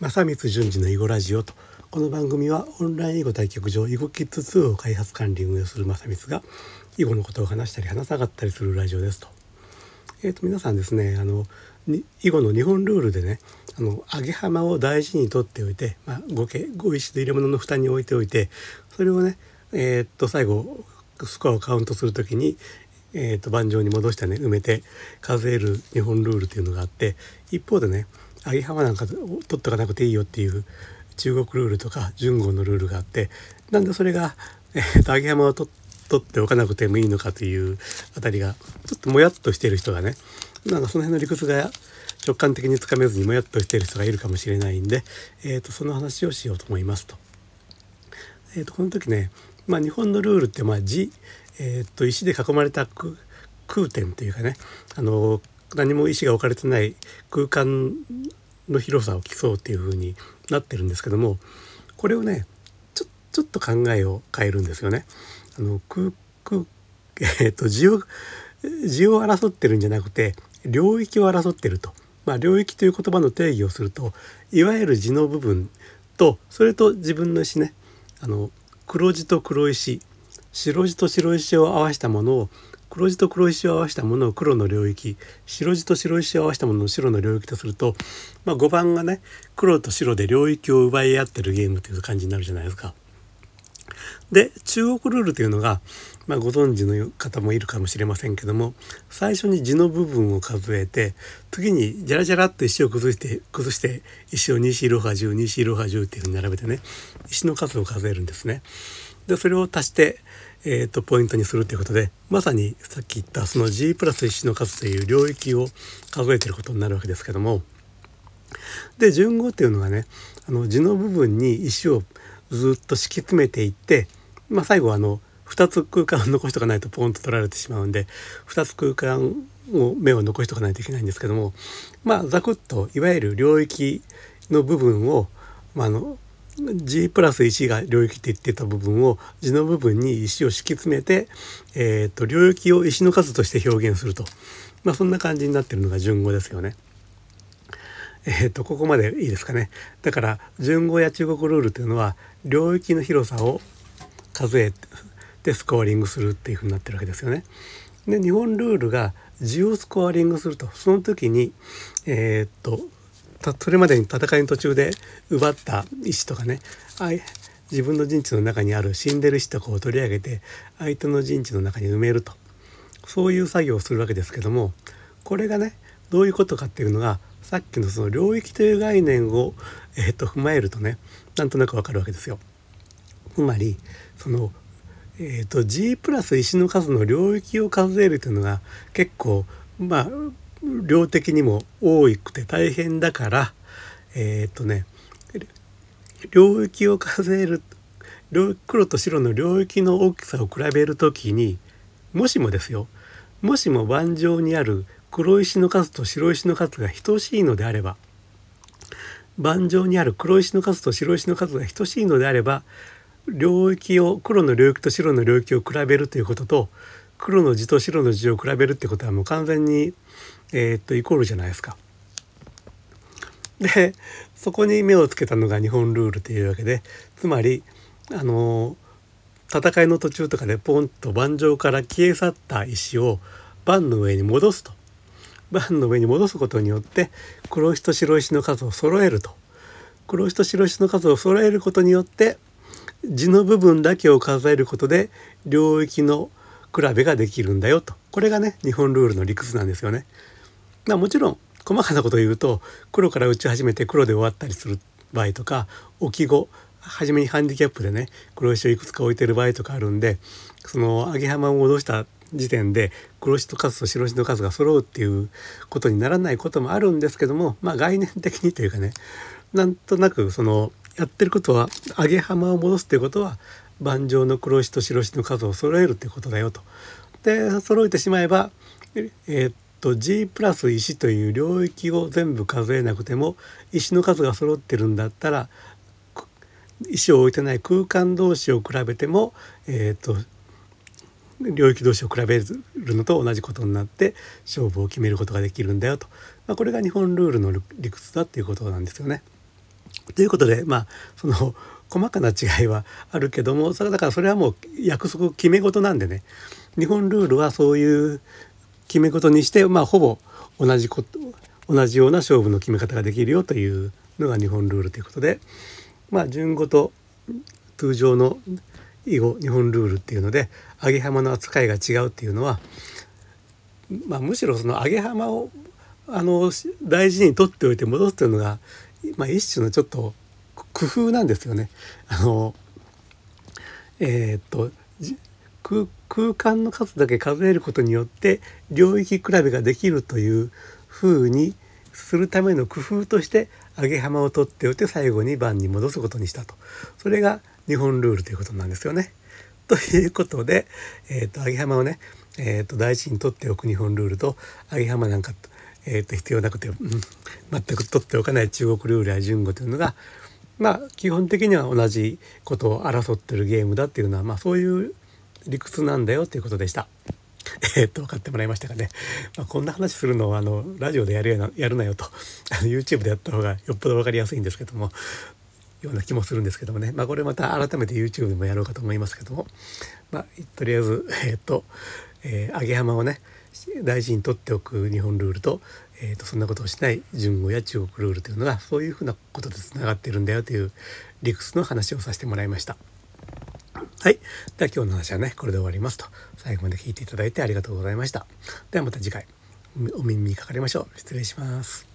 正光淳二の囲碁ラジオとこの番組はオンライン囲碁対局場囲碁キッズ2を開発管理運営する正光が囲碁のことを話したり話さなかったりするラジオですと。えー、と皆さんですねあの囲碁の日本ルールでねあの上げ浜を大事にとっておいて、まあ、ごけご石と入れ物の蓋に置いておいてそれをねえー、っと最後スコアをカウントする時に、えー、と盤上に戻してね埋めて数える日本ルールというのがあって一方でねアゲハマなんか取っとかなくていいよっていう中国ルールとか順号のルールがあってなんでそれが、えー、とアゲハマを取っておかなくてもいいのかというあたりがちょっともやっとしている人がねなんかその辺の理屈が直感的につかめずにもやっとしている人がいるかもしれないんで、えー、とその話をしようと思いますと。えー、とこの時ね、まあ、日本のルールってまあ字、えー、と石で囲まれた空点というかねあの何も石が置かれてない空間の広さを競うっていう風になってるんですけどもこれをねちょちょっと考えを変えるんですよね。あの空空 えー、と字を字を争ってるんじゃなくて領域を争ってると。まあ、領域という言葉の定義をするといわゆる字の部分とそれと自分の石ねあの黒地と黒石白地と白石を合わせたものを黒地と黒石を合わせたものを黒の領域白地と白石を合わせたものを白の領域とすると、まあ、5番がね黒と白で領域を奪い合ってるゲームという感じになるじゃないですか。で中国ルールというのが、まあ、ご存知の方もいるかもしれませんけども最初に地の部分を数えて次にジャラジャラっと石を崩して崩して石を西いろは10西いろは10っていうふうに並べてね石の数を数えるんですね。でそれを足して、えーと、ポイントにするということでまさにさっき言ったその G プラス石の数という領域を数えてることになるわけですけども。で順号っていうのはねあの地の部分に石をずっと敷き詰めていって、まあ、最後あの2つ空間を残しとかないとポンと取られてしまうんで2つ空間を目を残しとかないといけないんですけどもまあざくっといわゆる領域の部分を、ま、あの G プラス石が領域って言ってた部分を字の部分に石を敷き詰めて、えーと、領域を石の数として表現すると、まあ、そんな感じになってるのが順語ですよね。えーと、ここまでいいですかね。だから順語や中国ルールというのは領域の広さを数えてスコアリングするっていうふうになってるわけですよね。で日本ルールが字をスコアリングするとその時にえっ、とそれまでに戦いの途中で奪った石とかね自分の陣地の中にある死んでる石とかを取り上げて相手の陣地の中に埋めるとそういう作業をするわけですけどもこれがねどういうことかっていうのがさっきのその領域という概念を、えー、と踏まえるとねなんとなくわかるわけですよ。つまりそのえーと、G プラス石の数の領域を数えるというのが結構まあ量的にも多くて大変だからえっ、とね領域を数える黒と白の領域の大きさを比べる時にもしもですよもしも盤上にある黒石の数と白石の数が等しいのであれば盤上にある黒石の数と白石の数が等しいのであれば領域を黒の領域と白の領域を比べるということと黒の字と白の字を比べるってことはもう完全にえー、っとイコールじゃないですか。でそこに目をつけたのが日本ルールというわけでつまりあの戦いの途中とかでポンと盤上から消え去った石を盤の上に戻すと盤の上に戻すことによって黒石と白石の数を揃えると黒石と白石の数を揃えることによって地の部分だけを数えることで領域の比べができるんだよとこれがね日本ルールの理屈なんですよね。ま、もちろん細かなことを言うと黒から打ち始めて黒で終わったりする場合とか置き後初めにハンディキャップでね黒石をいくつか置いてる場合とかあるんでその上げ浜を戻した時点で黒石と数と白石の数が揃うっていうことにならないこともあるんですけどもまあ概念的にというかねなんとなくそのやってることは上げ浜を戻すっていうことは盤上の黒石と白石の数を揃えるってことだよと。で揃えてしまえばえー、と G プラス石という領域を全部数えなくても石の数が揃ってるんだったら石を置いてない空間同士を比べても、えーと、領域同士を比べるのと同じことになって勝負を決めることができるんだよと、まあ、これが日本ルールの理屈だっていうことなんですよね。ということでまあその細かな違いはあるけどもそれだからそれはもう約束決め事なんでね。日本ルールはそういう決め事にしてまあほぼ同じこと同じような勝負の決め方ができるよというのが日本ルールということでまあ順語と通常の囲碁日本ルールっていうので揚げ浜の扱いが違うっていうのは、まあ、むしろその揚げ浜をあの大事に取っておいて戻すというのが、まあ、一種のちょっと工夫なんですよね。あのえー、っと空間の数だけ数えることによって領域比べができるというふうにするための工夫として揚げ浜を取っておいて最後に番に戻すことにしたとそれが日本ルールということなんですよね。ということで、えーと、揚げ浜をね、えーと、大事に取っておく日本ルールと揚げ浜なんか、えーと、必要なくて、うん、全く取っておかない中国ルールや順語というのがまあ基本的には同じことを争ってるゲームだっていうのは、まあ、そういう理屈なんだよということでした。えっと分かってもらいましたかね、まあ、こんな話するのはあのラジオでやるなやるなよとあの YouTube でやった方がよっぽど分かりやすいんですけどもような気もするんですけどもね、まあ、これまた改めて YouTube でもやろうかと思いますけども、まあ、とりあえずえっ、と、えー、揚げ浜をね大事に取っておく日本ルールと,、えーと、そんなことをしない順語や中国ルールというのがそういうふうなことでつながってるんだよという理屈の話をさせてもらいました。はい。では今日の話はね、これで終わりますと。最後まで聞いていただいてありがとうございました。ではまた次回お耳にかかりましょう。失礼します。